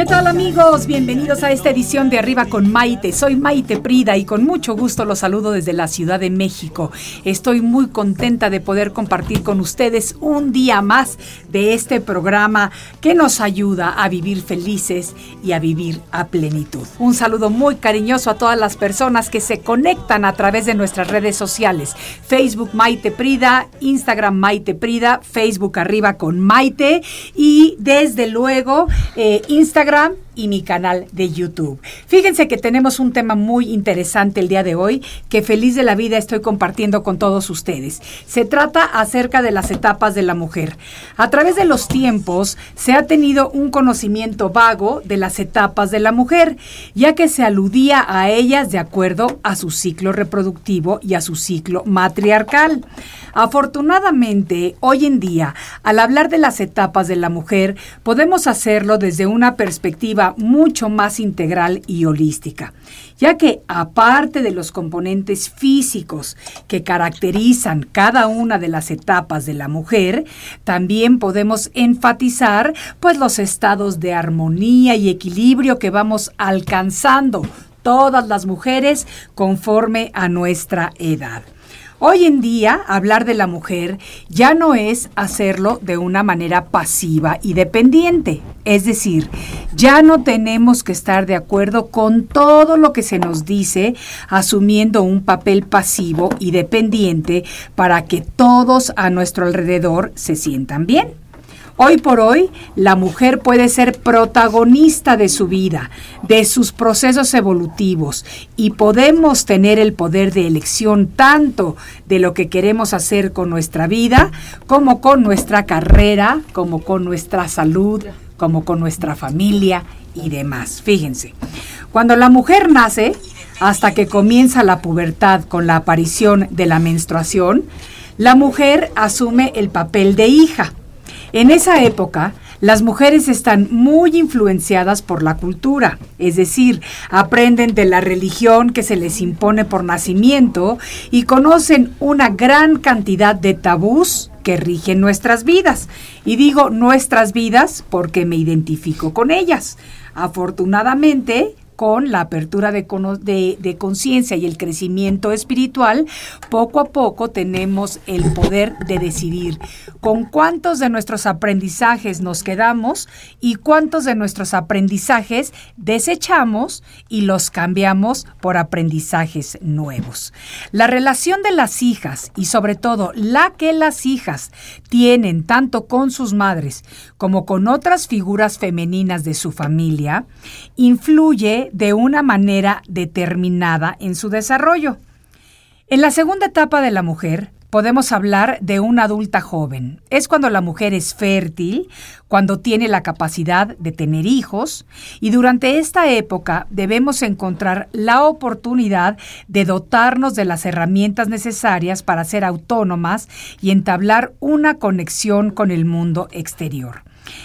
¿Qué tal amigos? Bienvenidos a esta edición de Arriba con Maite. Soy Maite Prida y con mucho gusto los saludo desde la Ciudad de México. Estoy muy contenta de poder compartir con ustedes un día más de este programa que nos ayuda a vivir felices y a vivir a plenitud. Un saludo muy cariñoso a todas las personas que se conectan a través de nuestras redes sociales. Facebook Maite Prida, Instagram Maite Prida, Facebook Arriba con Maite y desde luego eh, Instagram Инстаграм. Y mi canal de YouTube. Fíjense que tenemos un tema muy interesante el día de hoy que feliz de la vida estoy compartiendo con todos ustedes. Se trata acerca de las etapas de la mujer. A través de los tiempos se ha tenido un conocimiento vago de las etapas de la mujer, ya que se aludía a ellas de acuerdo a su ciclo reproductivo y a su ciclo matriarcal. Afortunadamente, hoy en día, al hablar de las etapas de la mujer, podemos hacerlo desde una perspectiva mucho más integral y holística, ya que aparte de los componentes físicos que caracterizan cada una de las etapas de la mujer, también podemos enfatizar pues los estados de armonía y equilibrio que vamos alcanzando todas las mujeres conforme a nuestra edad. Hoy en día, hablar de la mujer ya no es hacerlo de una manera pasiva y dependiente. Es decir, ya no tenemos que estar de acuerdo con todo lo que se nos dice, asumiendo un papel pasivo y dependiente para que todos a nuestro alrededor se sientan bien. Hoy por hoy, la mujer puede ser protagonista de su vida, de sus procesos evolutivos y podemos tener el poder de elección tanto de lo que queremos hacer con nuestra vida, como con nuestra carrera, como con nuestra salud, como con nuestra familia y demás. Fíjense, cuando la mujer nace, hasta que comienza la pubertad con la aparición de la menstruación, la mujer asume el papel de hija en esa época, las mujeres están muy influenciadas por la cultura, es decir, aprenden de la religión que se les impone por nacimiento y conocen una gran cantidad de tabús que rigen nuestras vidas. Y digo nuestras vidas porque me identifico con ellas. Afortunadamente, con la apertura de, de, conciencia y el crecimiento espiritual, poco a poco tenemos el poder de decidir con cuántos de nuestros aprendizajes nos quedamos y cuántos de nuestros aprendizajes desechamos y los cambiamos por aprendizajes nuevos. La relación de las hijas y sobre todo la que las hijas tienen tanto con sus madres como con otras figuras femeninas de su familia influye de una manera determinada en su desarrollo. En la segunda etapa de la mujer, podemos hablar de una adulta joven. Es cuando la mujer es fértil, cuando tiene la capacidad de tener hijos y durante esta época debemos encontrar la oportunidad de dotarnos de las herramientas necesarias para ser autónomas y entablar una conexión con el mundo exterior.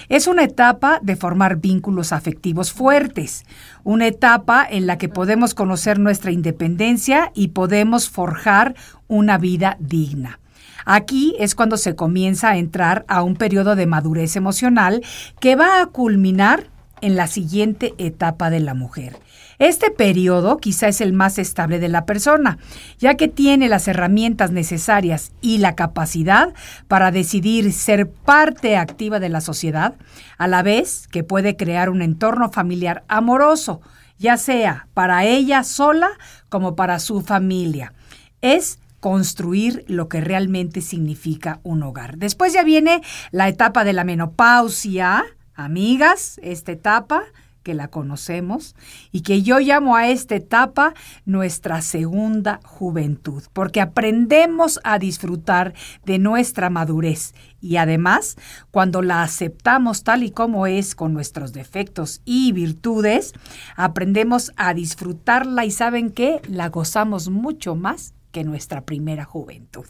Es una etapa de formar vínculos afectivos fuertes, una etapa en la que podemos conocer nuestra independencia y podemos forjar una vida digna. Aquí es cuando se comienza a entrar a un periodo de madurez emocional que va a culminar en la siguiente etapa de la mujer. Este periodo quizá es el más estable de la persona, ya que tiene las herramientas necesarias y la capacidad para decidir ser parte activa de la sociedad, a la vez que puede crear un entorno familiar amoroso, ya sea para ella sola como para su familia. Es construir lo que realmente significa un hogar. Después ya viene la etapa de la menopausia, amigas, esta etapa que la conocemos y que yo llamo a esta etapa nuestra segunda juventud, porque aprendemos a disfrutar de nuestra madurez y además, cuando la aceptamos tal y como es, con nuestros defectos y virtudes, aprendemos a disfrutarla y saben qué, la gozamos mucho más que nuestra primera juventud.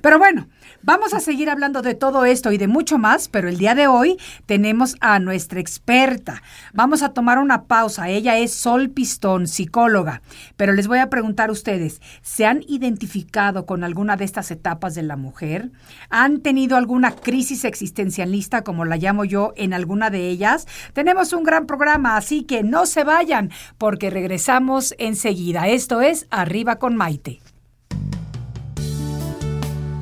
Pero bueno, vamos a seguir hablando de todo esto y de mucho más, pero el día de hoy tenemos a nuestra experta. Vamos a tomar una pausa. Ella es Sol Pistón, psicóloga. Pero les voy a preguntar a ustedes, ¿se han identificado con alguna de estas etapas de la mujer? ¿Han tenido alguna crisis existencialista, como la llamo yo, en alguna de ellas? Tenemos un gran programa, así que no se vayan, porque regresamos enseguida. Esto es Arriba con Maite.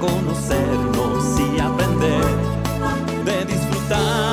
Conocernos y aprender, de disfrutar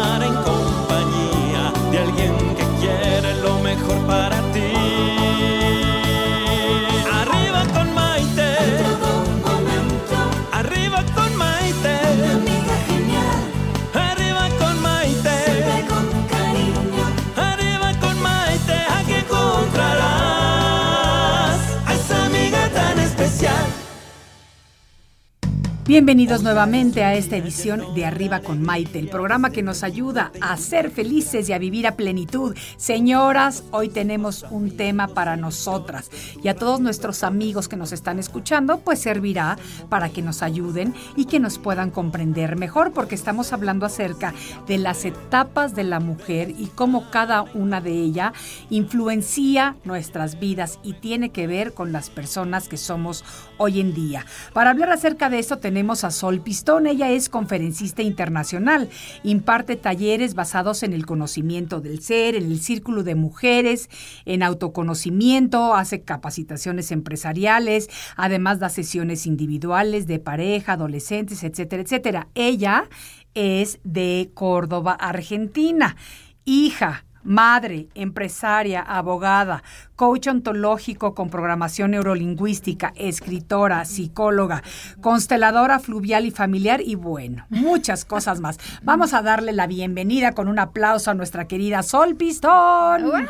Bienvenidos nuevamente a esta edición de Arriba con Maite, el programa que nos ayuda a ser felices y a vivir a plenitud. Señoras, hoy tenemos un tema para nosotras y a todos nuestros amigos que nos están escuchando, pues servirá para que nos ayuden y que nos puedan comprender mejor, porque estamos hablando acerca de las etapas de la mujer y cómo cada una de ellas influencia nuestras vidas y tiene que ver con las personas que somos hoy en día. Para hablar acerca de esto tenemos a Sol Pistón, ella es conferencista internacional, imparte talleres basados en el conocimiento del ser, en el círculo de mujeres, en autoconocimiento, hace capacitaciones empresariales, además da sesiones individuales de pareja, adolescentes, etcétera, etcétera. Ella es de Córdoba, Argentina, hija madre, empresaria, abogada, coach ontológico con programación neurolingüística, escritora, psicóloga, consteladora fluvial y familiar y bueno, muchas cosas más. Vamos a darle la bienvenida con un aplauso a nuestra querida Sol Pistón. ¡Wow!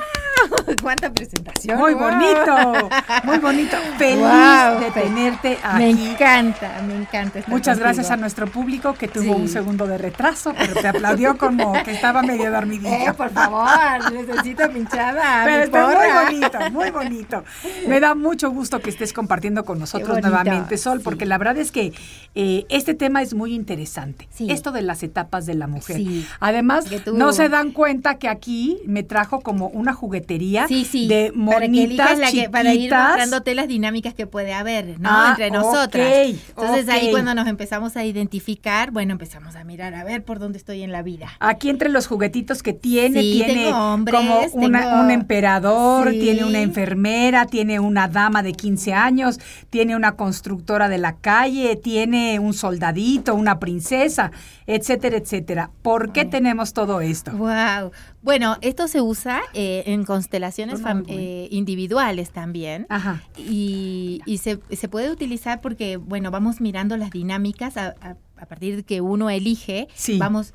¡Cuánta presentación! Muy ¡Wow! bonito, muy bonito. Feliz ¡Wow! de tenerte Me aquí. encanta, me encanta. estar Muchas gracias a nuestro público que tuvo Sí. un segundo de retraso, pero te aplaudió como que estaba medio dormidillo. Eh, por favor, necesito pinchada. Pero mi está muy porra. Bonito, muy bonito. Me da mucho gusto que estés compartiendo con nosotros nuevamente, Sol, sí. porque la verdad es que eh, este tema es muy interesante. Sí. Esto de las etapas de la mujer. Sí. Además, tú- no se dan cuenta que aquí me trajo como una juguetería de para que monitas la que, para ir mostrándote las dinámicas que puede haber, ¿no? Ah, Entre nosotras. Entonces ahí cuando nos empezamos a identificar, bueno, empezamos a mirar a ver por dónde estoy en la vida. Aquí entre los juguetitos que tiene, tiene hombres, como una- tengo- un emperador, tiene una enfermera, tiene una dama de 15 años, tiene una constructora de la calle, tiene un soldadito, una princesa, etcétera, etcétera. ¿Por qué tenemos todo esto? Wow. Bueno, esto se usa eh, en constelaciones eh, individuales también. Ajá. Y, y se, se puede utilizar porque, bueno, vamos mirando las dinámicas a, a- a partir de que uno elige, Sí. vamos,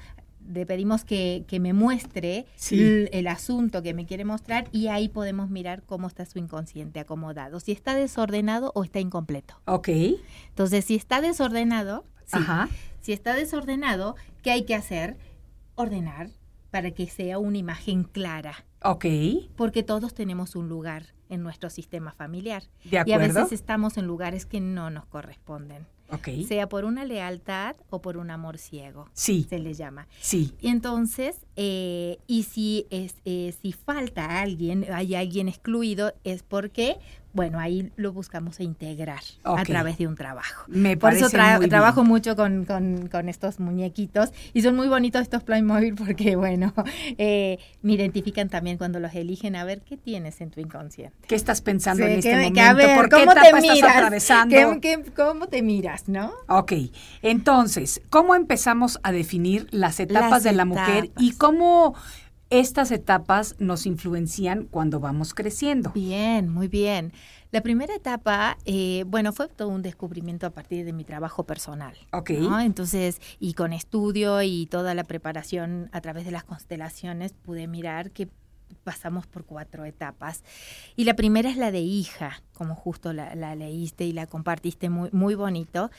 le pedimos que, que me muestre Sí. el asunto que me quiere mostrar y ahí podemos mirar cómo está su inconsciente acomodado, si está desordenado o está incompleto. Ok. Entonces, si está desordenado, sí. Ajá. si está desordenado, ¿qué hay que hacer? Ordenar para que sea una imagen clara Ok. porque todos tenemos un lugar en nuestro sistema familiar. De Y a acuerdo. veces estamos en lugares que no nos corresponden, Ok. sea por una lealtad o por un amor ciego, Sí. se le llama. Sí. Y entonces, eh, y si, es, eh, si falta alguien, hay alguien excluido, es porque bueno, ahí lo buscamos integrar a través de un trabajo. Me Por eso parece tra- muy bien. trabajo mucho con, con- con estos muñequitos y son muy bonitos estos Playmobil porque, bueno, eh, me identifican también cuando los eligen a ver qué tienes en tu inconsciente. ¿Qué estás pensando Sí, en este momento? que a ver, ¿Por qué ¿cómo te etapa estás miras? atravesando? ¿Qué- qué- cómo te miras, no? Ok, entonces, ¿cómo empezamos a definir las etapas Las de la mujer y cómo estas etapas nos influencian cuando vamos creciendo? Bien, muy bien. La primera etapa, eh, bueno, fue todo un descubrimiento a partir de mi trabajo personal. Ok. ¿no? Entonces, y con estudio y toda la preparación a través de las constelaciones, pude mirar que pasamos por cuatro etapas. Y la primera es la de hija, como justo la, la leíste y la compartiste muy, muy bonito.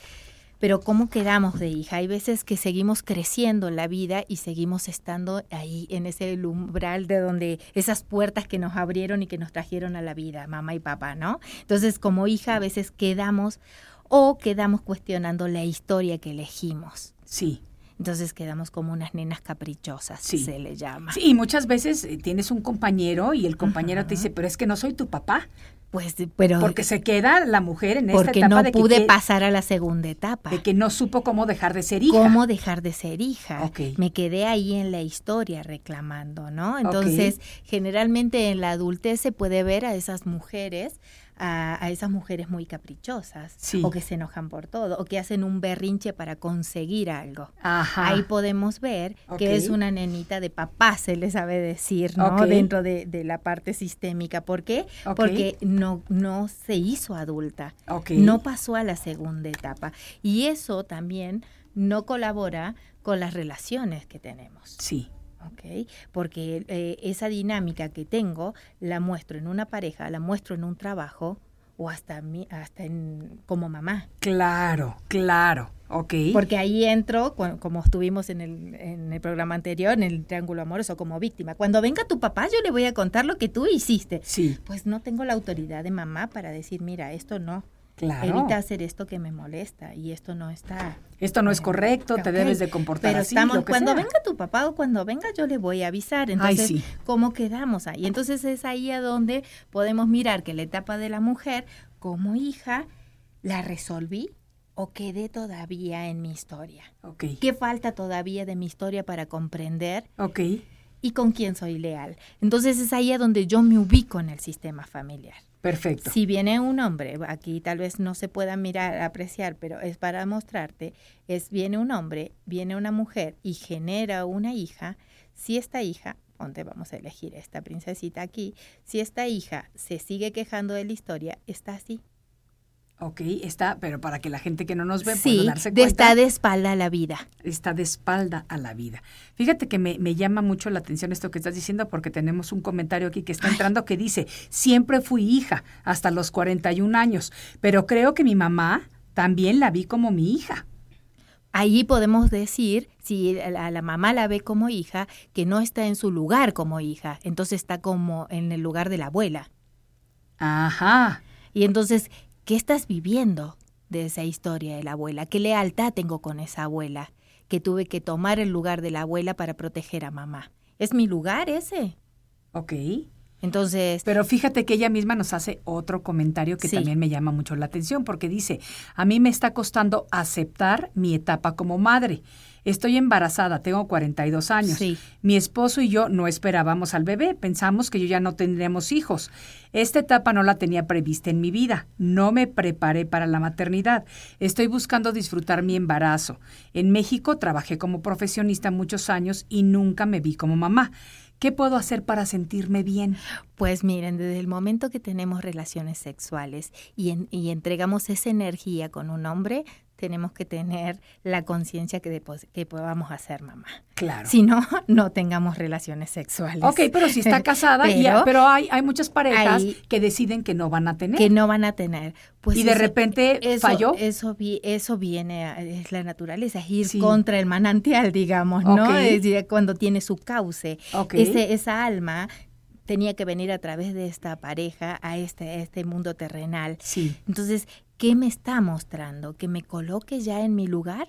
Pero ¿cómo quedamos de hija? Hay veces que seguimos creciendo en la vida y seguimos estando ahí en ese umbral de donde esas puertas que nos abrieron y que nos trajeron a la vida, mamá y papá, ¿no? Entonces, como hija a veces quedamos o quedamos cuestionando la historia que elegimos. Sí. Entonces quedamos como unas nenas caprichosas, Sí. se le llama. Sí, y muchas veces eh, tienes un compañero y el compañero te dice, pero es que no soy tu papá, Pues, pero porque se queda la mujer en esta porque etapa no de que, pude que- pasar a la segunda etapa. de que no supo cómo dejar de ser hija. ¿Cómo dejar de ser hija? Ok. Me quedé ahí en la historia reclamando, ¿no? Entonces, generalmente en la adultez se puede ver a esas mujeres, a, a esas mujeres muy caprichosas, Sí. o que se enojan por todo, o que hacen un berrinche para conseguir algo. Ajá. Ahí podemos ver que es una nenita de papá, se le sabe decir, ¿no? Dentro de, de la parte sistémica. ¿Por qué? Porque no, no se hizo adulta. No pasó a la segunda etapa. Y eso también no colabora con las relaciones que tenemos. Sí. ¿Ok? Porque eh, esa dinámica que tengo la muestro en una pareja, la muestro en un trabajo o hasta, mi- hasta en, como mamá. Claro, claro. Ok. Porque ahí entro, como estuvimos en el, en el programa anterior, en el triángulo amoroso como víctima. Cuando venga tu papá, yo le voy a contar lo que tú hiciste. Sí, Pues no tengo la autoridad de mamá para decir, mira, esto no. claro. Evita hacer esto que me molesta y esto no está. Esto no es correcto, te debes de comportar Pero así, estamos, lo que cuando sea. venga tu papá o cuando venga yo le voy a avisar. Ay, Entonces, sí. ¿cómo quedamos ahí? Entonces es ahí a donde podemos mirar que la etapa de la mujer como hija la resolví o quedé todavía en mi historia. Ok, ¿Qué falta todavía de mi historia para comprender ok. y con quién soy leal? Entonces es ahí a donde yo me ubico en el sistema familiar. Perfecto. Si viene un hombre, aquí tal vez no se pueda mirar, apreciar, pero es para mostrarte, es viene un hombre, viene una mujer y genera una hija, si esta hija, donde vamos a elegir esta princesita aquí, si esta hija se sigue quejando de la historia, está así. Ok, está, pero para que la gente que no nos ve pueda Sí, darse de- cuenta. está de espalda a la vida. está de espalda a la vida. Fíjate que me, me llama mucho la atención esto que estás diciendo porque tenemos un comentario aquí que está entrando que dice, siempre fui hija hasta los 41 años, pero creo que mi mamá también la vi como mi hija. Ahí podemos decir, si a la mamá la ve como hija, que no está en su lugar como hija, entonces está como en el lugar de la abuela. Ajá, Y entonces, ¿qué estás viviendo de esa historia de la abuela? ¿Qué lealtad tengo con esa abuela? Que tuve que tomar el lugar de la abuela para proteger a mamá. ¿Es mi lugar ese? ok. Entonces, Pero fíjate que ella misma nos hace otro comentario que Sí. también me llama mucho la atención porque dice, a mí me está costando aceptar mi etapa como madre. Estoy embarazada, tengo 42 años. Sí. Mi esposo y yo no esperábamos al bebé, pensamos que yo ya no tendríamos hijos. Esta etapa no la tenía prevista en mi vida, no me preparé para la maternidad. Estoy buscando disfrutar mi embarazo. En México trabajé como profesionista muchos años y nunca me vi como mamá. ¿Qué puedo hacer para sentirme bien? pues miren, desde el momento que tenemos relaciones sexuales y, en- y entregamos esa energía con un hombre, tenemos que tener la conciencia que, que podamos hacer mamá. Claro. Si no, no tengamos relaciones sexuales. Ok, pero si está casada, y- Pero- pero, hay, hay muchas parejas que deciden que no van a tener. que no van a tener. Pues Y de repente eso, falló. Eso, vi- eso viene, a- es la naturaleza, es ir Sí. contra el manantial, digamos, ¿no? Ok. Es decir, cuando tiene su cauce. Ok. Ese, esa alma tenía que venir a través de esta pareja a este, a este mundo terrenal. Sí. Entonces, ¿qué me está mostrando? ¿Que me coloque ya en mi lugar?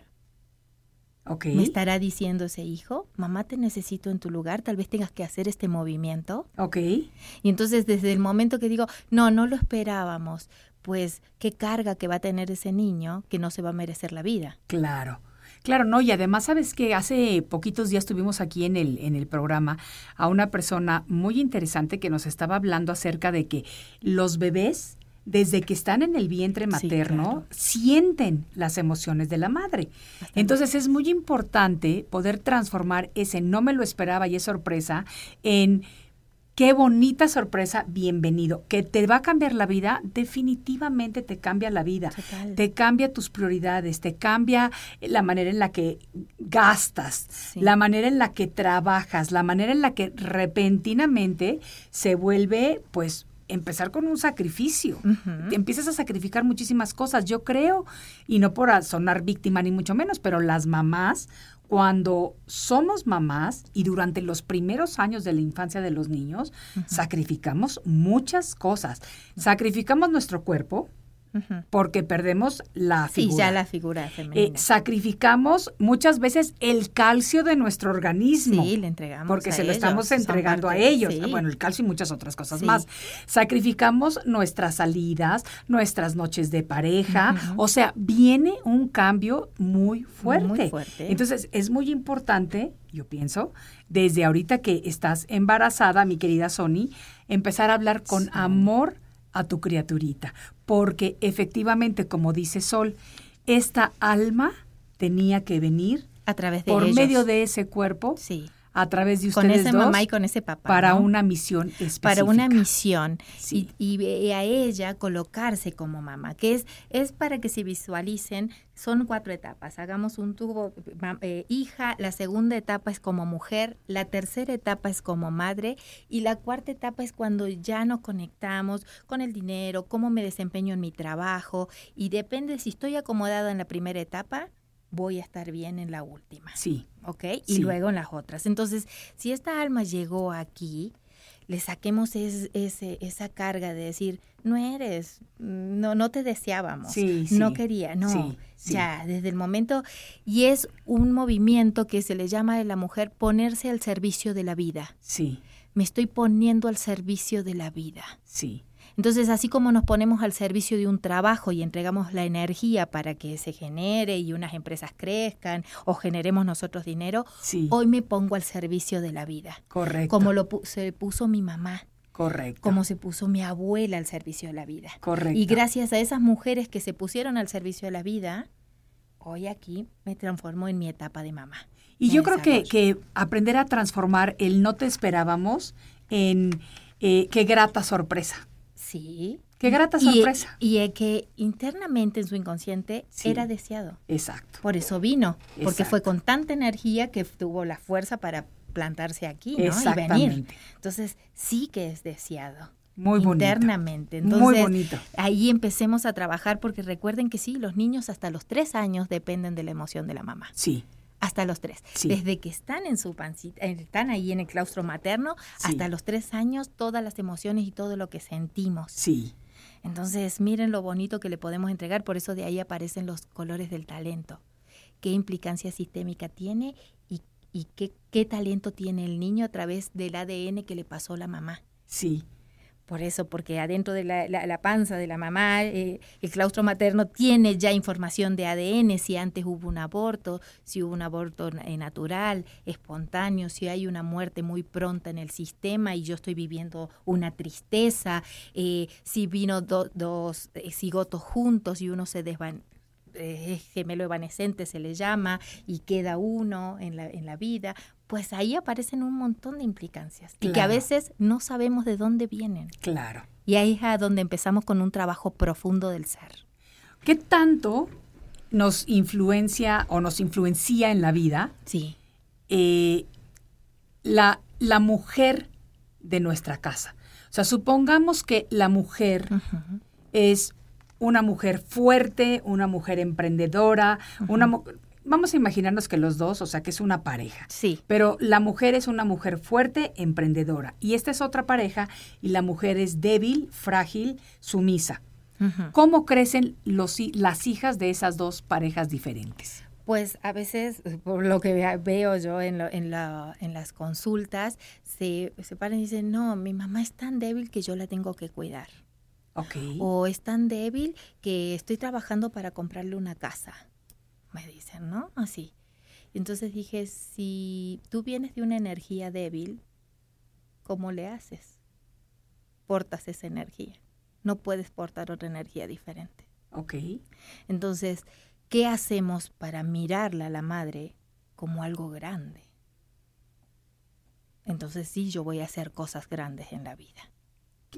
Me estará diciendo ese hijo, mamá te necesito en tu lugar, tal vez tengas que hacer este movimiento. Ok. Y entonces desde el momento que digo, no, no lo esperábamos, pues qué carga que va a tener ese niño que no se va a merecer la vida. Claro. Claro, no, y además sabes que hace poquitos días tuvimos aquí en el, en el programa a una persona muy interesante que nos estaba hablando acerca de que los bebés, desde que están en el vientre Sí, materno, claro. sienten las emociones de la madre. Entonces es muy importante poder transformar ese no me lo esperaba y es sorpresa en Qué bonita sorpresa, bienvenido. Que te va a cambiar la vida, definitivamente te cambia la vida. Total. Te cambia tus prioridades, te cambia la manera en la que gastas, Sí. la manera en la que trabajas, la manera en la que repentinamente se vuelve, pues, empezar con un sacrificio. Te empiezas a sacrificar muchísimas cosas. Yo creo, y no por sonar víctima ni mucho menos, pero las mamás, cuando somos mamás y durante los primeros años de la infancia de los niños, sacrificamos muchas cosas. Sacrificamos nuestro cuerpo Porque perdemos la Sí, figura. ya la figura Eh, femenina. sacrificamos muchas veces el calcio de nuestro organismo. Sí, le entregamos Porque a se lo ellos, estamos entregando parte- a ellos. sí. Bueno, el calcio y muchas otras cosas Sí. más. Sacrificamos nuestras salidas, nuestras noches de pareja. O sea, viene un cambio muy fuerte. Muy fuerte. Entonces, es muy importante, yo pienso, desde ahorita que estás embarazada, mi querida Sony, empezar a hablar con amor a tu criaturita. Porque efectivamente, como dice Sol, esta alma tenía que venir a través de por ellos. medio de ese cuerpo, Sí. A través de Con ustedes ese dos, mamá y con ese papá. para ¿no? una misión específica. para una misión Sí. y, y a ella colocarse como mamá, que es, es para que se visualicen, son cuatro etapas, hagamos un tubo, eh, hija, la segunda etapa es como mujer, la tercera etapa es como madre y la cuarta etapa es cuando ya nos conectamos con el dinero, cómo me desempeño en mi trabajo y depende si estoy acomodada en la primera etapa, voy a estar bien en la última. Sí, ¿ok? Sí. Y luego en las otras. Entonces, si esta alma llegó aquí, le saquemos es- ese, esa carga de decir, no eres, no, no te deseábamos, Sí, no quería, no, sí, sí. ya, desde el momento, y es un movimiento que se le llama de la mujer ponerse al servicio de la vida. sí, Me estoy poniendo al servicio de la vida. sí, Entonces, así como nos ponemos al servicio de un trabajo y entregamos la energía para que se genere y unas empresas crezcan o generemos nosotros dinero, sí. hoy me pongo al servicio de la vida. correcto. Como lo pu- se puso mi mamá, correcto. como se puso mi abuela al servicio de la vida. Correcto. Y gracias a esas mujeres que se pusieron al servicio de la vida, hoy aquí me transformo en mi etapa de mamá. Y yo creo que, que aprender a transformar el no te esperábamos en eh, qué grata sorpresa. Sí. Qué grata Y- sorpresa. Y, eh, que internamente en su inconsciente Sí. era deseado. Exacto. Por eso vino, porque fue con tanta energía que tuvo la fuerza para plantarse aquí ¿no? y venir. Entonces, sí que es deseado. Muy bonito. Internamente. Muy Entonces, bonito. ahí empecemos a trabajar porque recuerden que sí, los niños hasta los tres años dependen de la emoción de la mamá. Sí, Hasta los tres. Sí. Desde que están en su pancita, eh, están ahí en el claustro materno, Sí. hasta los tres años, todas las emociones y todo lo que sentimos. sí, Entonces, miren lo bonito que le podemos entregar, por eso de ahí aparecen los colores del talento. ¿Qué implicancia sistémica tiene y, y qué, qué talento tiene el niño a través del ADN que le pasó la mamá? sí, Por eso, porque adentro de la, la- panza de la mamá, eh, el claustro materno tiene ya información de ADN, si antes hubo un aborto, si hubo un aborto eh, natural, espontáneo, si hay una muerte muy pronta en el sistema y yo estoy viviendo una tristeza, eh, si vino do- dos eh, cigotos juntos y uno se desvan eh, es gemelo evanescente se le llama y queda uno en la, en la vida, pues ahí aparecen un montón de implicancias y que a veces no sabemos de dónde vienen. claro. Y ahí es a donde empezamos con un trabajo profundo del ser. ¿Qué tanto nos influencia o nos influencia en la vida Sí, eh, la, la mujer de nuestra casa? O sea, supongamos que la mujer es una mujer fuerte, una mujer emprendedora, una mu- vamos a imaginarnos que los dos, o sea, que es una pareja. sí, Pero la mujer es una mujer fuerte, emprendedora. Y esta es otra pareja y la mujer es débil, frágil, sumisa. ¿Cómo crecen los, las hijas de esas dos parejas diferentes? Pues a veces, por lo que veo yo en, en, la, en las consultas, se, se paran y dicen, no, mi mamá es tan débil que yo la tengo que cuidar. Okay. O es tan débil que estoy trabajando para comprarle una casa. Me dicen, ¿no? Así. Entonces dije, si tú vienes de una energía débil, ¿cómo le haces? Portas esa energía. No puedes portar otra energía diferente. Ok. Entonces, ¿qué hacemos para mirarla a la madre como algo grande? Entonces sí, yo voy a hacer cosas grandes en la vida.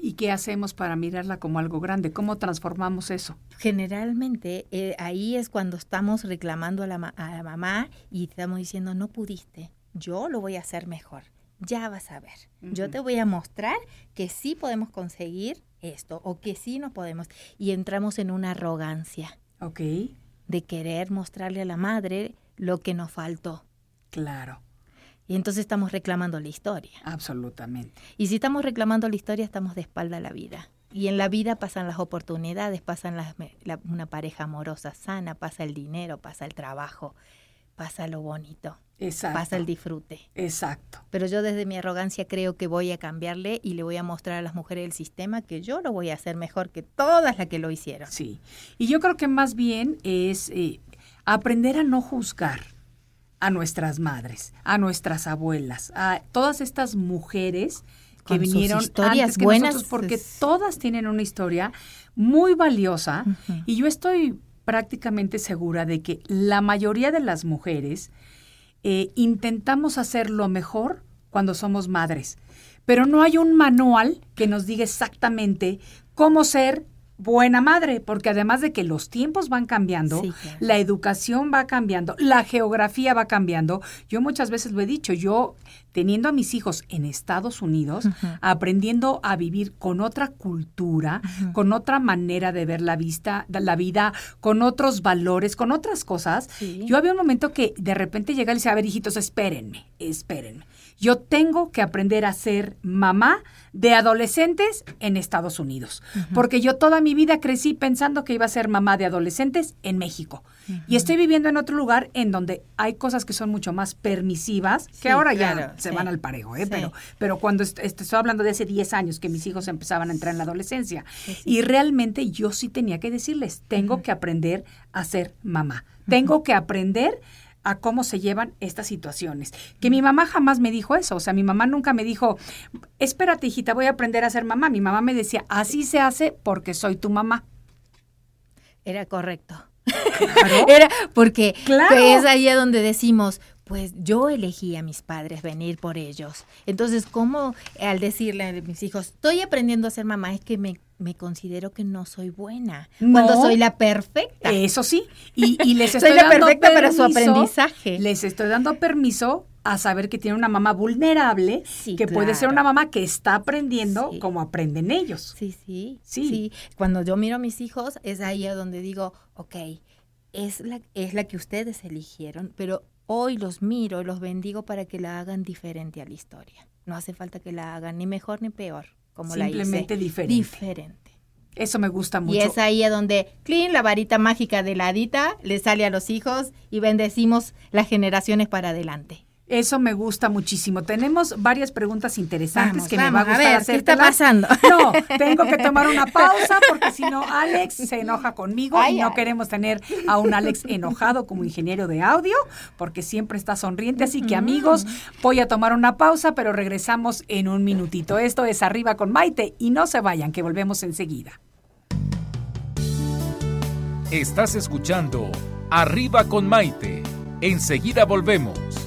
¿Y qué hacemos para mirarla como algo grande? ¿Cómo transformamos eso? Generalmente eh, ahí es cuando estamos reclamando a la, a la mamá y estamos diciendo, no pudiste, yo lo voy a hacer mejor. Ya vas a ver. Yo te voy a mostrar que sí podemos conseguir esto o que sí no podemos. Y entramos en una arrogancia. Ok. De querer mostrarle a la madre lo que nos faltó. Claro. Y entonces estamos reclamando la historia. Absolutamente. Y si estamos reclamando la historia, estamos de espalda a la vida. Y en la vida pasan las oportunidades, pasan las, una pareja amorosa sana, pasa el dinero, pasa el trabajo, pasa lo bonito. Exacto. Pasa el disfrute. Exacto. Pero yo desde mi arrogancia creo que voy a cambiarle y le voy a mostrar a las mujeres del sistema que yo lo voy a hacer mejor que todas las que lo hicieron. Sí. Y yo creo que más bien es eh, aprender a no juzgar a nuestras madres, a nuestras abuelas, a todas estas mujeres que vinieron historias antes que buenas, nosotros, porque todas tienen una historia muy valiosa. Y yo estoy prácticamente segura de que la mayoría de las mujeres eh, intentamos hacer lo mejor cuando somos madres, pero no hay un manual que nos diga exactamente cómo ser buena madre, porque además de que los tiempos van cambiando, la educación va cambiando, la geografía va cambiando. Yo muchas veces lo he dicho, yo teniendo a mis hijos en Estados Unidos, aprendiendo a vivir con otra cultura, con otra manera de ver la vista, la vida, con otros valores, con otras cosas. Yo había un momento que de repente llega y decía, a ver, hijitos, espérenme, espérenme. Yo tengo que aprender a ser mamá de adolescentes en Estados Unidos, porque yo toda mi vida crecí pensando que iba a ser mamá de adolescentes en México. Y estoy viviendo en otro lugar en donde hay cosas que son mucho más permisivas, que ahora ya se van al parejo, ¿eh? pero, pero cuando estoy hablando de hace 10 años que mis hijos empezaban a entrar en la adolescencia, y realmente yo sí tenía que decirles, tengo que aprender a ser mamá, tengo que aprender a cómo se llevan estas situaciones. Que mi mamá jamás me dijo eso, o sea, mi mamá nunca me dijo, espérate hijita, voy a aprender a ser mamá. Mi mamá me decía, así se hace porque soy tu mamá. Era correcto. Era porque es ahí a donde decimos, pues yo elegí a mis padres venir por ellos. Entonces, ¿cómo al decirle a mis hijos, estoy aprendiendo a ser mamá, es que me me considero que no soy buena. cuando soy la perfecta. Eso sí. Y, les estoy soy la perfecta para su aprendizaje. Les estoy dando permiso a saber que tiene una mamá vulnerable, que puede ser una mamá que está aprendiendo como aprenden ellos. Sí, sí, sí, Cuando yo miro a mis hijos, es ahí a donde digo, ok, es la, es la que ustedes eligieron, pero hoy los miro y los bendigo para que la hagan diferente a la historia. No hace falta que la hagan ni mejor ni peor como Simplemente la diferente. Diferente. Eso me gusta mucho. Y es ahí a donde, clean, la varita mágica de la hadita le sale a los hijos y bendecimos las generaciones para adelante. Eso me gusta muchísimo. Tenemos varias preguntas interesantes que me va a gustar hacer. ¿Qué está pasando? No, tengo que tomar una pausa porque si no Alex se enoja conmigo y no queremos tener a un Alex enojado como ingeniero de audio porque siempre está sonriente. Así que amigos, voy a tomar una pausa, pero regresamos en un minutito. Esto es Arriba con Maite y no se vayan, que volvemos enseguida. Estás escuchando Arriba con Maite. Enseguida volvemos.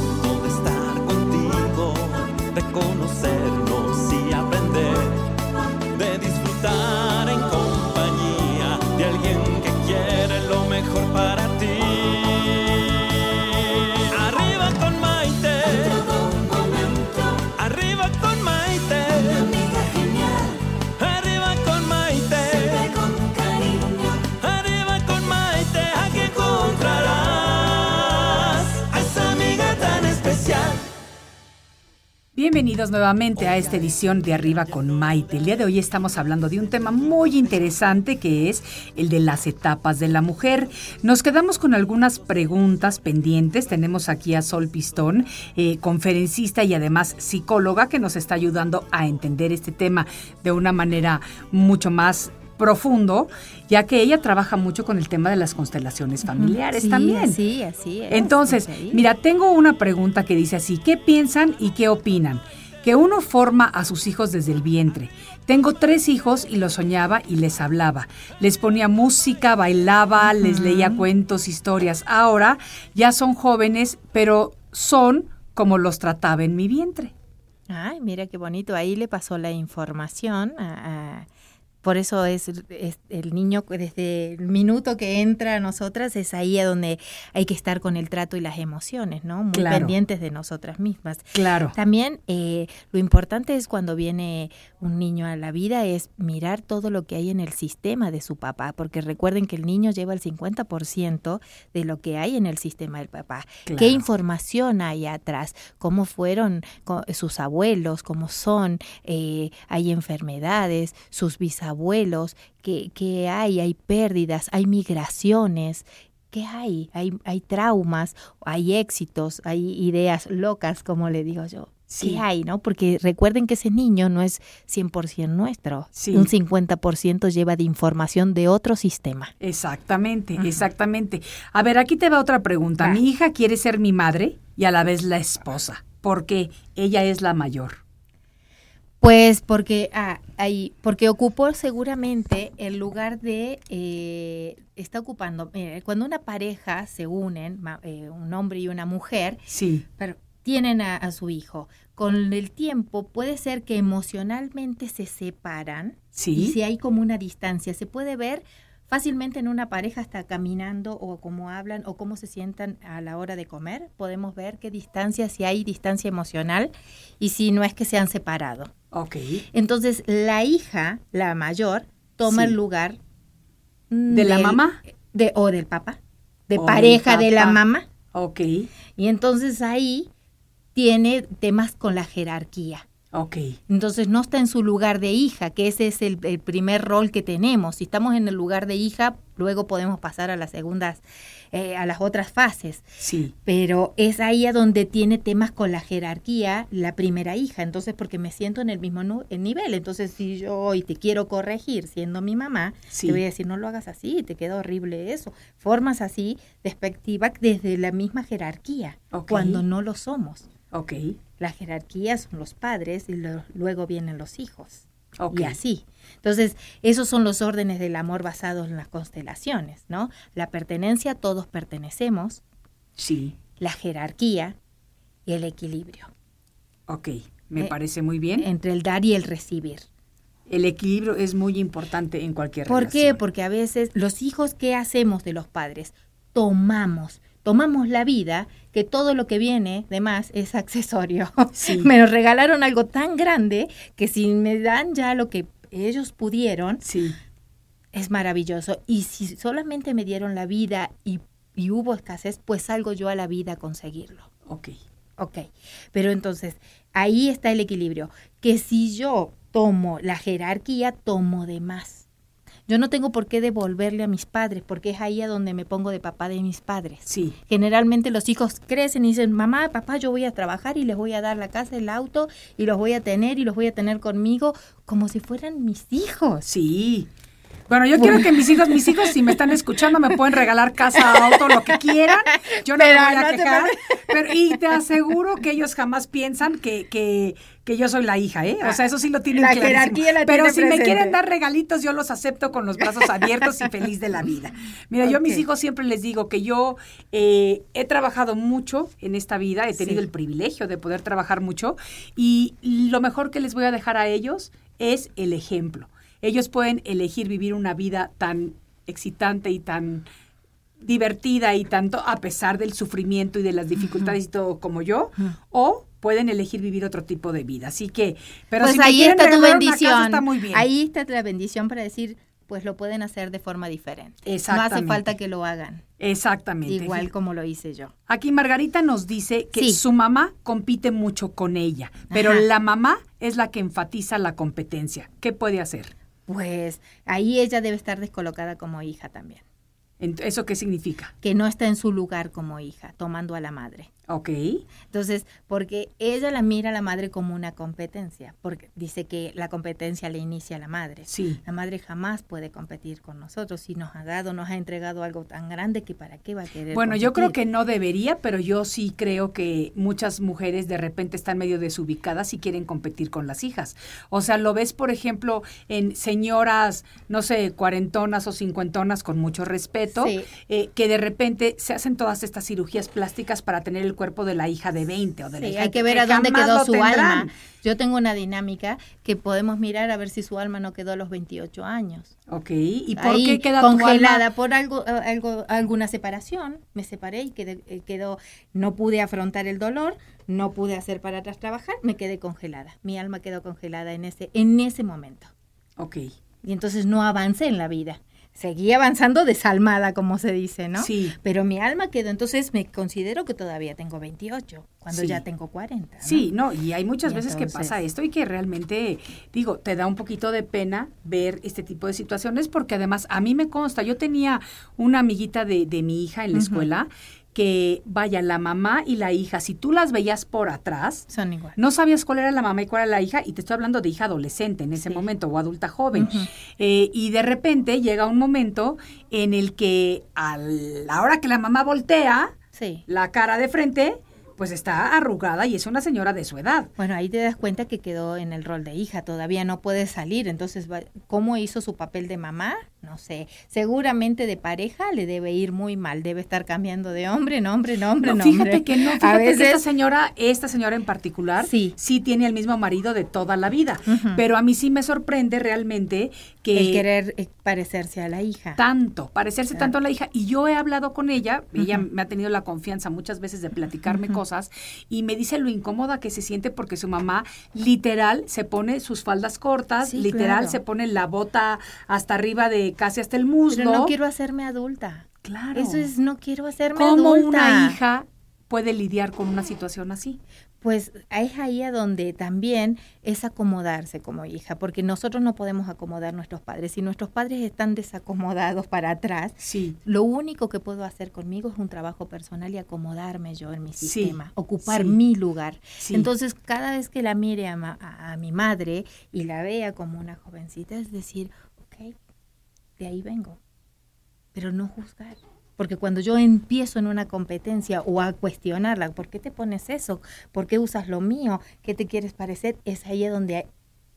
Bienvenidos nuevamente a esta edición de Arriba con Maite. El día de hoy estamos hablando de un tema muy interesante que es el de las etapas de la mujer. Nos quedamos con algunas preguntas pendientes. Tenemos aquí a Sol Pistón, eh, conferencista y además psicóloga que nos está ayudando a entender este tema de una manera mucho más profundo, ya que ella trabaja mucho con el tema de las constelaciones familiares Sí, también. Sí, así es. Entonces, mira, tengo una pregunta que dice así, ¿qué piensan y qué opinan? Que uno forma a sus hijos desde el vientre. Tengo tres hijos y los soñaba y les hablaba. Les ponía música, bailaba, les leía cuentos, historias. Ahora ya son jóvenes, pero son como los trataba en mi vientre. Ay, mira qué bonito. Ahí le pasó la información a- a- por eso es, es el niño desde el minuto que entra a nosotras es ahí a donde hay que estar con el trato y las emociones, ¿no? Muy Claro. pendientes de nosotras mismas. Claro. También eh, lo importante es cuando viene un niño a la vida es mirar todo lo que hay en el sistema de su papá, porque recuerden que el niño lleva el 50% de lo que hay en el sistema del papá. Claro. ¿Qué información hay atrás? ¿Cómo fueron sus abuelos? ¿Cómo son? Eh, ¿Hay enfermedades? ¿Sus bisabuelos? ¿Qué, qué hay? ¿Hay pérdidas? ¿Hay migraciones? ¿Qué hay? hay? Hay traumas, hay éxitos, hay ideas locas, como le digo yo. Sí. ¿Qué hay, no? Porque recuerden que ese niño no es 100% nuestro. Sí. Un 50% lleva de información de otro sistema. Exactamente, exactamente. A ver, aquí te va otra pregunta. Va. Mi hija quiere ser mi madre y a la vez la esposa, porque ella es la mayor. Pues porque ah, ahí, porque ocupó seguramente el lugar de eh, está ocupando. mire, cuando una pareja se unen, ma- eh, un hombre y una mujer, Sí, pero tienen a, a su hijo. Con el tiempo puede ser que emocionalmente se separan Sí. y si hay como una distancia, se puede ver fácilmente en una pareja hasta caminando o cómo hablan o cómo se sientan a la hora de comer, podemos ver qué distancia, si hay distancia emocional y si no es que se han separado. ok. Entonces, la hija, la mayor, toma Sí. el lugar ¿De la mamá? de, o del papá, de O pareja de la mamá. Ok, Y entonces ahí tiene temas con la jerarquía. Ok. Entonces no está en su lugar de hija, que ese es el, el primer rol que tenemos. Si estamos en el lugar de hija, luego podemos pasar a las segundas, eh, a las otras fases. Sí, Pero es ahí a donde tiene temas con la jerarquía la primera hija. Entonces, porque me siento en el mismo nu- el nivel. Entonces, si yo hoy te quiero corregir siendo mi mamá, Sí. te voy a decir, no lo hagas así, te queda horrible eso. Formas así, despectiva, desde la misma jerarquía, cuando no lo somos. ok, La jerarquía son los padres y lo- luego vienen los hijos. ok. Y así. Entonces, esos son los órdenes del amor basados en las constelaciones, ¿no? La pertenencia, todos pertenecemos, Sí, la jerarquía y el equilibrio ok. Me Eh, parece muy bien. entre el dar y el recibir. El equilibrio es muy importante en cualquier ¿Por qué? relación. Porque a veces los hijos, ¿qué hacemos de los padres? Tomamos, tomamos la vida, que todo lo que viene de más es accesorio. Sí. me regalaron algo tan grande que si me dan ya lo que ellos pudieron, Sí, es maravilloso. Y si solamente me dieron la vida y, y hubo escasez, pues salgo yo a la vida a conseguirlo. ok. Ok, pero entonces ahí está el equilibrio, que si yo tomo la jerarquía, tomo de más. Yo no tengo por qué devolverle a mis padres, porque es ahí a donde me pongo de papá de mis padres. Sí, Generalmente los hijos crecen y dicen, mamá, papá, yo voy a trabajar y les voy a dar la casa, el auto, y los voy a tener y los voy a tener conmigo como si fueran mis hijos. sí. Bueno, yo quiero que mis hijos, mis hijos, si me están escuchando, me pueden regalar casa, auto, lo que quieran. Yo no Pero me voy a no quejar. Pero, y te aseguro que ellos jamás piensan que, que, que yo soy la hija, ¿eh? O sea, eso sí lo tienen La clarísimo. jerarquía la Pero tiene si me quieren dar regalitos, yo los acepto con los brazos abiertos y feliz de la vida. Mira, yo a mis hijos siempre les digo que yo eh, he trabajado mucho en esta vida, he tenido Sí. el privilegio de poder trabajar mucho y lo mejor que les voy a dejar a ellos es el ejemplo. Ellos pueden elegir vivir una vida tan excitante y tan divertida y tanto a pesar del sufrimiento y de las dificultades y todo como yo, o pueden elegir vivir otro tipo de vida. Así que, pero pues si ahí está tu casa, bendición. está muy bien. Ahí está la bendición para decir, pues lo pueden hacer de forma diferente. No Exactamente. hace falta que lo hagan Exactamente. igual como lo hice yo. Aquí Margarita nos dice que Sí. su mamá compite mucho con ella, pero Ajá. la mamá es la que enfatiza la competencia. ¿Qué puede hacer? Pues ahí ella debe estar descolocada como hija también, ¿Eso qué significa? que no está en su lugar como hija, tomando a la madre. Ok. Entonces, porque ella la mira a la madre como una competencia, porque dice que la competencia le inicia a la madre. Sí. La madre jamás puede competir con nosotros si nos ha dado, nos ha entregado algo tan grande que para qué va a querer. Bueno, yo creo que no debería, pero yo sí creo que muchas mujeres de repente están medio desubicadas y quieren competir con las hijas. O sea, lo ves, por ejemplo, en señoras, no sé, cuarentonas o cincuentonas con mucho respeto, Sí. eh, que de repente se hacen todas estas cirugías plásticas para tener el cuerpo de la hija de 20 o de la Sí, hija hay que ver que a dónde quedó su tendrán. alma. Yo tengo una dinámica que podemos mirar a ver si su alma no quedó a los 28 años. Ok, ¿y por Ahí, qué queda tu congelada alma? por algo, algo, alguna separación. Me separé y quedé, eh, quedó, no pude afrontar el dolor, no pude hacer para atrás trabajar, me quedé congelada. Mi alma quedó congelada en ese, en ese momento. Ok, Y entonces no avancé en la vida. Seguí avanzando desalmada, como se dice, ¿no? Sí. Pero mi alma quedó, entonces me considero que todavía tengo 28, cuando Sí. ya tengo 40. ¿no? Sí, no, y hay muchas Y veces que pasa esto y que realmente, digo, te da un poquito de pena ver este tipo de situaciones porque además a mí me consta, yo tenía una amiguita de, de mi hija en la escuela que, vaya, la mamá y la hija, si tú las veías por atrás, Son igual. no sabías cuál era la mamá y cuál era la hija, y te estoy hablando de hija adolescente en ese Sí. momento o adulta joven. Eh, y de repente llega un momento en el que a la hora que la mamá voltea, Sí. la cara de frente, pues está arrugada y es una señora de su edad. Bueno, ahí te das cuenta que quedó en el rol de hija, todavía no puede salir, entonces, ¿cómo hizo su papel de mamá? No sé, seguramente de pareja le debe ir muy mal, debe estar cambiando de hombre en hombre, No, fíjate que no, A fíjate que esta veces, señora, esta señora en particular, Sí. tiene el mismo marido de toda la vida. Pero a mí sí me sorprende realmente que el querer eh, parecerse a la hija. tanto, parecerse tanto a la hija. Y yo he hablado con ella, ella me ha tenido la confianza muchas veces de platicarme cosas y me dice lo incómoda que se siente porque su mamá literal se pone sus faldas cortas, Sí, literal claro. se pone la bota hasta arriba de casi hasta el muslo. Pero no quiero hacerme adulta. Claro. Eso es, no quiero hacerme ¿Cómo adulta. una hija puede lidiar con una situación así? Pues es ahí a donde también es acomodarse como hija, porque nosotros no podemos acomodar a nuestros padres. Si nuestros padres están desacomodados para atrás, Sí. lo único que puedo hacer conmigo es un trabajo personal y acomodarme yo en mi Sí, sistema, ocupar sí. mi lugar. Entonces, cada vez que la mire a, ma- a- a mi madre y la vea como una jovencita, es decir, ok, de ahí vengo, pero no juzgar. Porque cuando yo empiezo en una competencia o a cuestionarla, ¿por qué te pones eso? ¿Por qué usas lo mío? ¿Qué te quieres parecer? Es ahí donde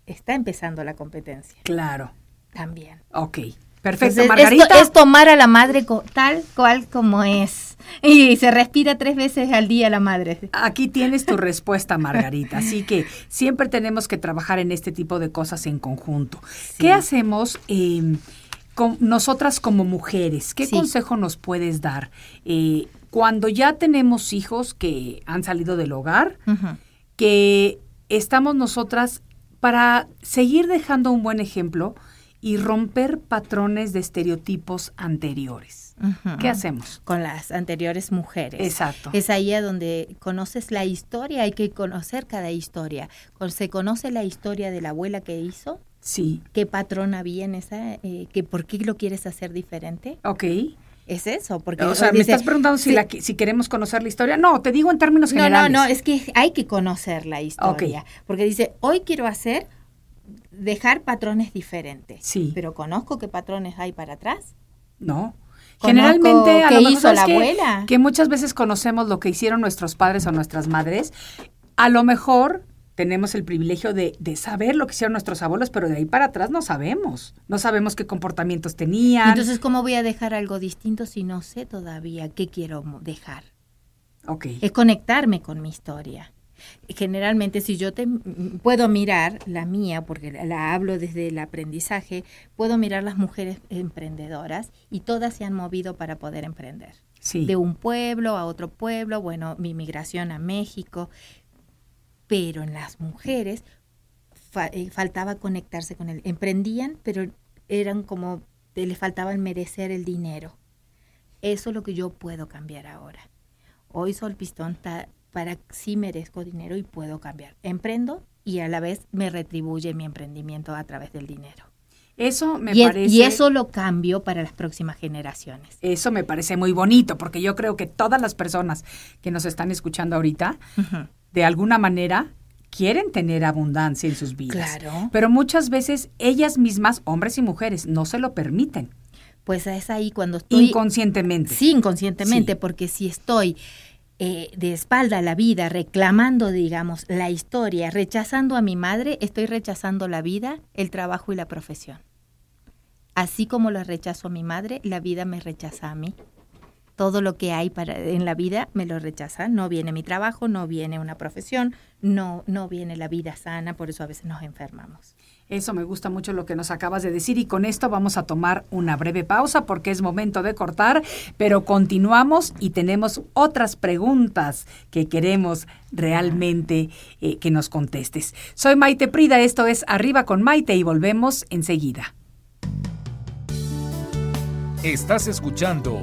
está empezando la competencia Claro. también. Ok. Perfecto, Entonces, Margarita. Esto es tomar a la madre tal cual como es. Y se respira tres veces al día la madre. Aquí tienes tu respuesta, Margarita. Así que siempre tenemos que trabajar en este tipo de cosas en conjunto. ¿Qué hacemos eh, con nosotras como mujeres? ¿Qué Sí. consejo nos puedes dar? Eh, cuando ya tenemos hijos que han salido del hogar, Ujú. que estamos nosotras para seguir dejando un buen ejemplo y romper patrones de estereotipos anteriores. ¿Qué hacemos? Con las anteriores mujeres. Exacto. Es ahí a donde conoces la historia, hay que conocer cada historia. Se conoce la historia de la abuela que hizo, Sí. qué patrón había en esa, eh, que por qué lo quieres hacer diferente. Ok. Es eso, porque O sea, me dice- estás preguntando si, sí. la, qui- si queremos conocer la historia. No, te digo en términos No, no, generales. no, es que hay que conocer la historia. Porque dice, hoy quiero hacer, dejar patrones diferentes. Sí. Pero conozco qué patrones hay para atrás. No. Generalmente, a lo mejor, hizo ¿sabes la abuela. Que muchas veces conocemos lo que hicieron nuestros padres o nuestras madres. A lo mejor tenemos el privilegio de, de saber lo que hicieron nuestros abuelos, pero de ahí para atrás no sabemos. No sabemos qué comportamientos tenían. Entonces, ¿cómo voy a dejar algo distinto si no sé todavía qué quiero dejar? ok. Es conectarme con mi historia. Generalmente, si yo te, puedo mirar la mía, porque la, la hablo desde el aprendizaje, puedo mirar las mujeres emprendedoras y todas se han movido para poder emprender. Sí. de un pueblo a otro pueblo, bueno, mi migración a México, pero en las mujeres fa- eh, faltaba conectarse con él. Emprendían, pero eran como, le faltaba el merecer el dinero. Eso es lo que yo puedo cambiar ahora. Hoy Sol Pistón está para sí merezco dinero y puedo cambiar. Emprendo y a la vez me retribuye mi emprendimiento a través del dinero. Eso me y, parece. Y eso lo cambio para las próximas generaciones. Eso me parece muy bonito, porque yo creo que todas las personas que nos están escuchando ahorita, de alguna manera, quieren tener abundancia en sus vidas. Claro. Pero muchas veces ellas mismas, hombres y mujeres, no se lo permiten. Pues es ahí cuando estoy. Inconscientemente. Sí, inconscientemente, Sí. porque si estoy eh, de espalda a la vida, reclamando, digamos, la historia, rechazando a mi madre, estoy rechazando la vida, el trabajo y la profesión. Así como lo rechazo a mi madre, la vida me rechaza a mí. Todo lo que hay para, en la vida me lo rechaza. No viene mi trabajo, no viene una profesión, no, no viene la vida sana, por eso a veces nos enfermamos. Eso me gusta mucho lo que nos acabas de decir y con esto vamos a tomar una breve pausa porque es momento de cortar, pero continuamos y tenemos otras preguntas que queremos realmente eh, que nos contestes. Soy Maite Prida, esto es Arriba con Maite y volvemos enseguida. Estás escuchando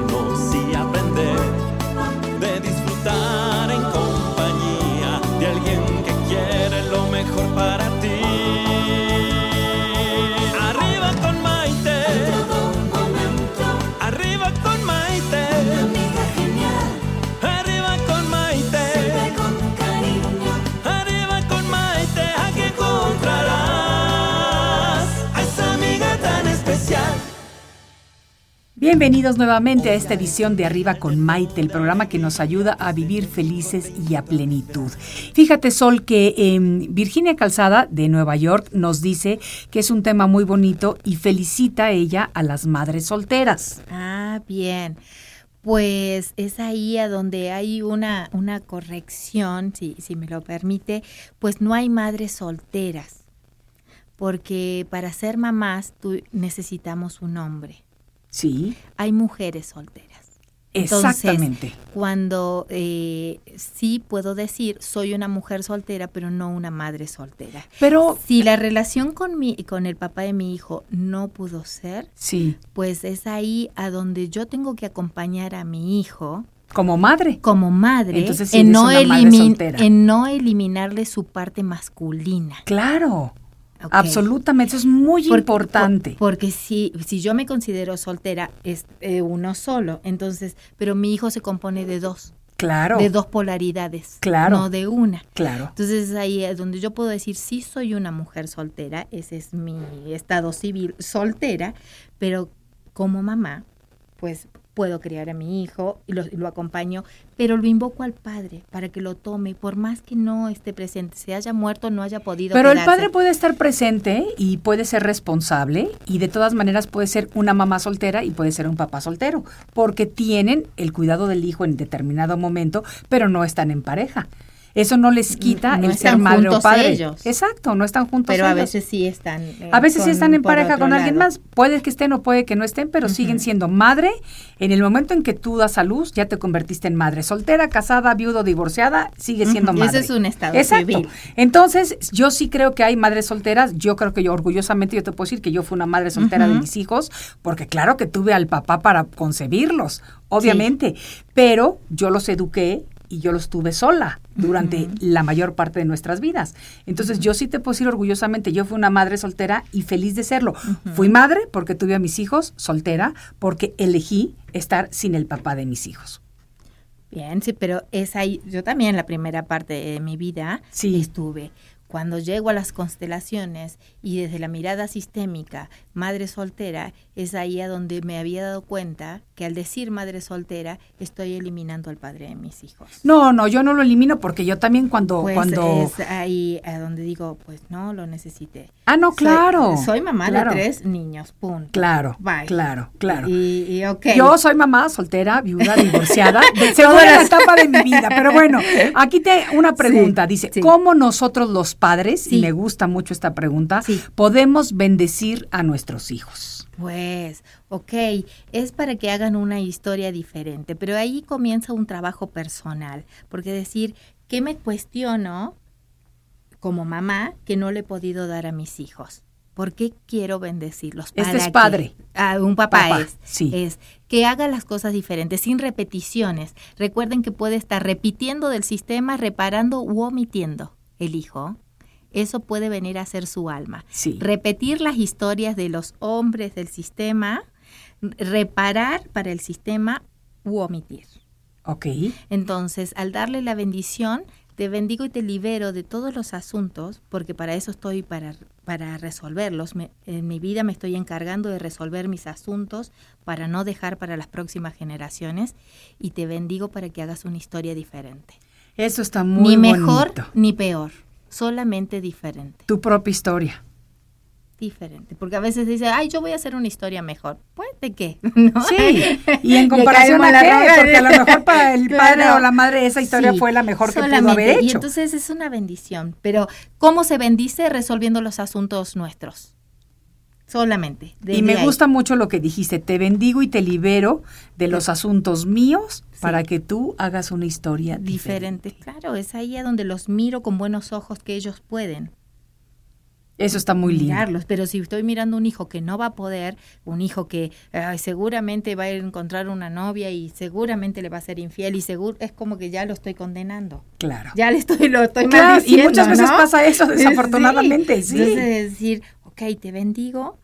Bienvenidos nuevamente a esta edición de Arriba con Maite, el programa que nos ayuda a vivir felices y a plenitud. Fíjate, Sol, que eh, Virginia Calzada de Nueva York nos dice que es un tema muy bonito y felicita a ella a las madres solteras. Ah, bien. Pues es ahí a donde hay una, una corrección, si, si me lo permite, pues no hay madres solteras, porque para ser mamás tú necesitamos un hombre. Sí, Hay mujeres solteras. Entonces, exactamente. Cuando eh, sí puedo decir, soy una mujer soltera, pero no una madre soltera. Pero Si la relación con, mi, con el papá de mi hijo no pudo ser, sí, pues es ahí a donde yo tengo que acompañar a mi hijo como madre. como madre Entonces, en, no una madre en no eliminarle su parte masculina. Claro, Absolutamente, eso es muy Por- importante. por- porque si, si yo me considero soltera, es eh, uno solo, entonces, pero mi hijo se compone de dos, claro, de dos polaridades, Claro. no de una. claro. Entonces ahí es donde yo puedo decir, sí soy una mujer soltera, ese es mi estado civil soltera, pero como mamá, pues puedo criar a mi hijo y lo, acompaño, pero lo invoco al padre para que lo tome, por más que no esté presente, se haya muerto, no haya podido. Pero el padre puede estar presente y puede ser responsable y de todas maneras puede ser una mamá soltera y puede ser un papá soltero, porque tienen el cuidado del hijo en determinado momento, pero no están en pareja. Eso no les quita No el ser madre o padre. ellos. Exacto, no están juntos pero a ellos. veces sí están. eh, A veces sí están en pareja con alguien lado. más. Puede que estén o puede que no estén, pero siguen siendo madre. En el momento en que tú das a luz, ya te convertiste en madre. Soltera, casada, viudo, divorciada, sigue siendo Ujú, ese madre. es un estado Exacto. civil. Entonces, yo sí creo que hay madres solteras. Yo creo que yo, orgullosamente, yo te puedo decir que yo fui una madre soltera de mis hijos, porque claro que tuve al papá para concebirlos, obviamente. Pero yo los eduqué y yo los tuve sola durante la mayor parte de nuestras vidas. Entonces yo sí te puedo decir orgullosamente, yo fui una madre soltera y feliz de serlo. Fui madre porque tuve a mis hijos soltera, porque elegí estar sin el papá de mis hijos. Bien, sí, pero es ahí, yo también la primera parte de mi vida Sí. estuve. Cuando llego a las constelaciones y desde la mirada sistémica, madre soltera, es ahí a donde me había dado cuenta que al decir madre soltera estoy eliminando al padre de mis hijos. No, no, yo no lo elimino porque yo también cuando... Pues cuando... es ahí a donde digo, pues no, lo necesité. Ah, no, claro. Soy, mamá claro. de tres niños, punto. Claro, Bye. claro, claro. Y, y ok. Yo soy mamá soltera, viuda, divorciada, de según la etapa de mi vida. Pero bueno, aquí te una pregunta. Dice, sí. ¿cómo nosotros los padres, y me gusta mucho esta pregunta, Sí. podemos bendecir a nuestros hijos? Pues, ok, es para que hagan una historia diferente, pero ahí comienza un trabajo personal, porque decir, ¿qué me cuestiono como mamá que no le he podido dar a mis hijos? ¿Por qué quiero bendecirlos? Este ¿Para es padre. Ah, un papá, Papá, es, sí. es que haga las cosas diferentes, sin repeticiones. Recuerden que puede estar repitiendo del sistema, reparando u omitiendo el hijo. Eso puede venir a ser su alma Sí. repetir las historias de los hombres del sistema, reparar para el sistema u omitir. Ok. Entonces, al darle la bendición, te bendigo y te libero de todos los asuntos, porque para eso estoy, para, para resolverlos. Me- en mi vida me estoy encargando de resolver mis asuntos para no dejar para las próximas generaciones y te bendigo para que hagas una historia diferente. Eso está muy ni mejor bonito. ni peor, solamente diferente. Tu propia historia. diferente. Porque a veces dice, ay, yo voy a hacer una historia mejor. Pues, ¿de qué? ¿No? Sí, y en comparación a la qué, porque a lo mejor para el padre o la madre esa historia Sí, fue la mejor que pudo haber Y hecho. entonces es una bendición. Pero, ¿cómo se bendice? Resolviendo los asuntos nuestros. Solamente. Y me ahí. gusta mucho lo que dijiste, te bendigo y te libero de los asuntos míos para que tú hagas una historia diferente. diferente. Claro, es ahí a donde los miro con buenos ojos que ellos pueden. Eso está muy lindo. mirarlos, pero si estoy mirando un hijo que no va a poder, un hijo que ay, seguramente va a encontrar una novia y seguramente le va a ser infiel y seguro es como que ya lo estoy condenando. Claro. Ya le estoy lo estoy Claro, y muchas veces ¿no? pasa eso, desafortunadamente, sí. Entonces es decir, ok, te bendigo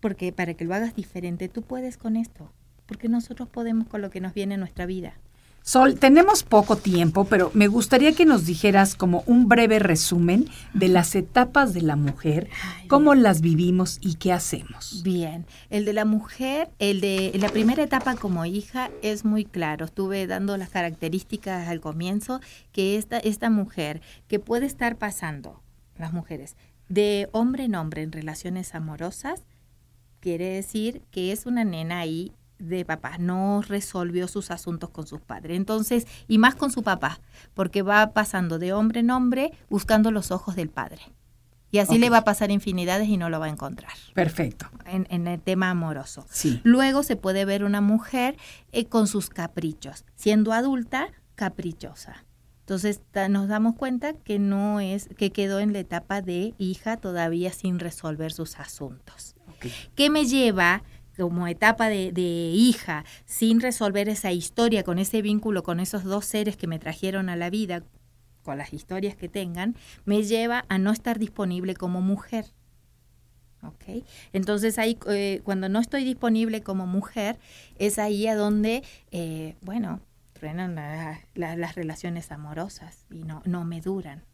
porque para que lo hagas diferente, tú puedes con esto, porque nosotros podemos con lo que nos viene en nuestra vida. Sol, tenemos poco tiempo, pero me gustaría que nos dijeras como un breve resumen de las etapas de la mujer, Ay, cómo las vivimos y qué hacemos. Bien, el de la mujer, el de la primera etapa como hija es muy claro. Estuve dando las características al comienzo que esta esta mujer que puede estar pasando las mujeres de hombre en hombre en relaciones amorosas quiere decir que es una nena ahí de papá, no resolvió sus asuntos con sus padres. Entonces, y más con su papá, porque va pasando de hombre en hombre buscando los ojos del padre. Y así le va a pasar infinidades y no lo va a encontrar Perfecto. en, en el tema amoroso. Sí. Luego se puede ver una mujer eh, con sus caprichos, siendo adulta, caprichosa. Entonces nos damos cuenta que no es, que quedó en la etapa de hija todavía sin resolver sus asuntos. ¿Qué me lleva como etapa de, hija sin resolver esa historia con ese vínculo con esos dos seres que me trajeron a la vida, con las historias que tengan, me lleva a no estar disponible como mujer? Entonces ahí, eh, cuando no estoy disponible como mujer, es ahí a donde, eh, bueno, truenan la- la- las relaciones amorosas y no, no me duran.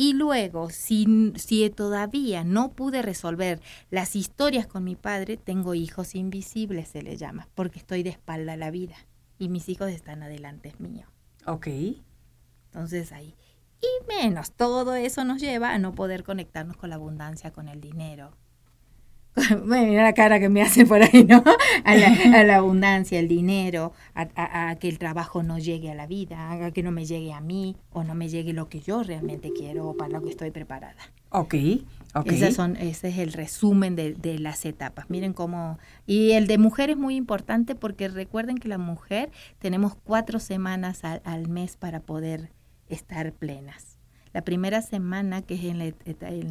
Y luego, si, si todavía no pude resolver las historias con mi padre, tengo hijos invisibles, se le llama, porque estoy de espalda a la vida y mis hijos están adelante mío. Ok. Entonces ahí. Y menos, todo eso nos lleva a no poder conectarnos con la abundancia, con el dinero. Bueno, mira la cara que me hace por ahí, ¿no? A la, a la abundancia, el dinero, a, a- a que el trabajo no llegue a la vida, a que no me llegue a mí o no me llegue lo que yo realmente quiero o para lo que estoy preparada. Ok. Ok. Esas son, ese es el resumen de, de las etapas. Miren cómo... Y el de mujer es muy importante porque recuerden que la mujer tenemos cuatro semanas al, al mes para poder estar plenas. La primera semana, que es en,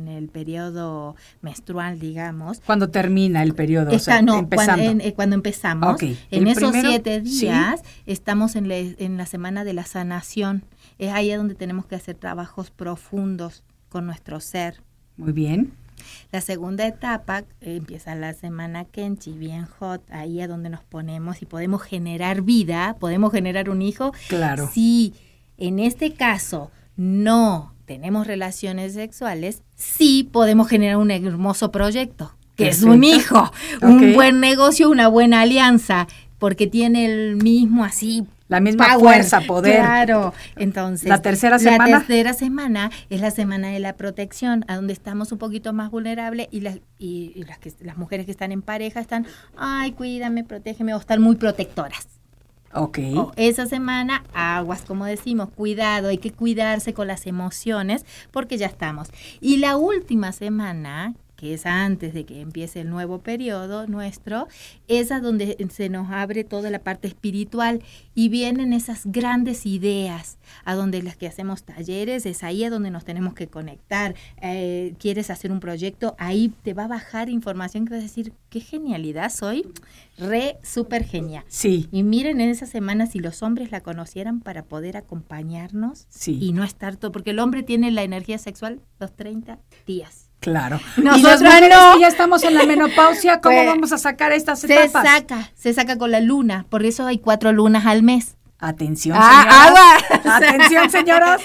el periodo menstrual, digamos, Cuando termina el periodo, o Está- sea, no, empezando. Cuando, en- eh, cuando empezamos, en El esos primero, siete sí. días estamos en, le- en la semana de la sanación. Es ahí donde tenemos que hacer trabajos profundos con nuestro ser. Muy bien. La segunda etapa eh, empieza la semana Kenchi, bien hot, ahí es donde nos ponemos y podemos generar vida, podemos generar un hijo. Claro. Si en este caso no tenemos relaciones sexuales, sí podemos generar un hermoso proyecto, que es un hijo, un buen negocio, una buena alianza, porque tiene el mismo así la misma fuerza, poder. Claro. Entonces, la tercera semana. La tercera semana es la semana de la protección, a donde estamos un poquito más vulnerables y las y, las, que, las mujeres que están en pareja están, ay, cuídame, protégeme, o están muy protectoras. Ok. esa semana, aguas, como decimos, cuidado, hay que cuidarse con las emociones porque ya estamos. Y la última semana, que es antes de que empiece el nuevo periodo nuestro, es a donde se nos abre toda la parte espiritual y vienen esas grandes ideas, a donde las que hacemos talleres, es ahí a donde nos tenemos que conectar. Eh, ¿Quieres hacer un proyecto? Ahí te va a bajar información que vas a decir, qué genialidad soy, re, súper genial. Sí. Y miren en esa semana si los hombres la conocieran para poder acompañarnos sí. y no estar todo, porque el hombre tiene la energía sexual los 30 días. Claro. Nosotros no. ya estamos en la menopausia, ¿cómo pues, vamos a sacar estas etapas? Se saca, se saca con la luna, por eso hay cuatro lunas al mes. Atención, ah, señoras. Atención, señoras.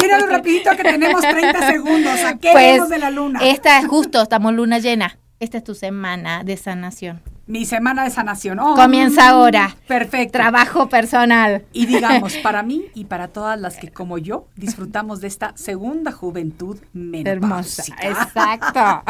Míralo rapidito que tenemos 30 segundos. ¿A qué pues, de la luna? Esta es justo, estamos luna llena. Esta es tu semana de sanación. Mi semana de sanación. Oh, Comienza ahora. Perfecto. Trabajo personal. Y digamos, para mí y para todas las que como yo disfrutamos de esta segunda juventud Hermosa. Exacto.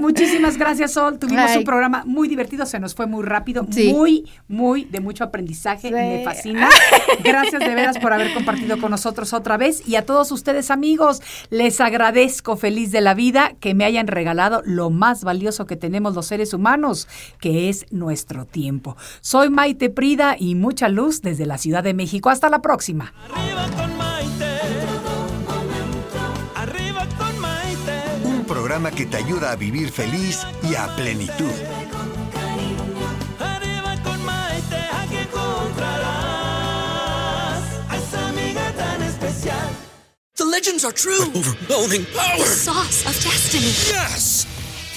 muchísimas gracias, Sol. Tuvimos un programa muy divertido, se nos fue muy rápido, muy, muy de mucho aprendizaje. Me fascina. Gracias de veras por haber compartido con nosotros otra vez. Y a todos ustedes, amigos, les agradezco feliz de la vida que me hayan regalado lo más valioso que tenemos los seres humanos, que es es nuestro tiempo. Soy Maite Prida y mucha luz desde la Ciudad de México. Hasta la próxima. Un programa que te ayuda a vivir feliz y a plenitud. The legends are true. overwhelming power. sauce of destiny. Yes.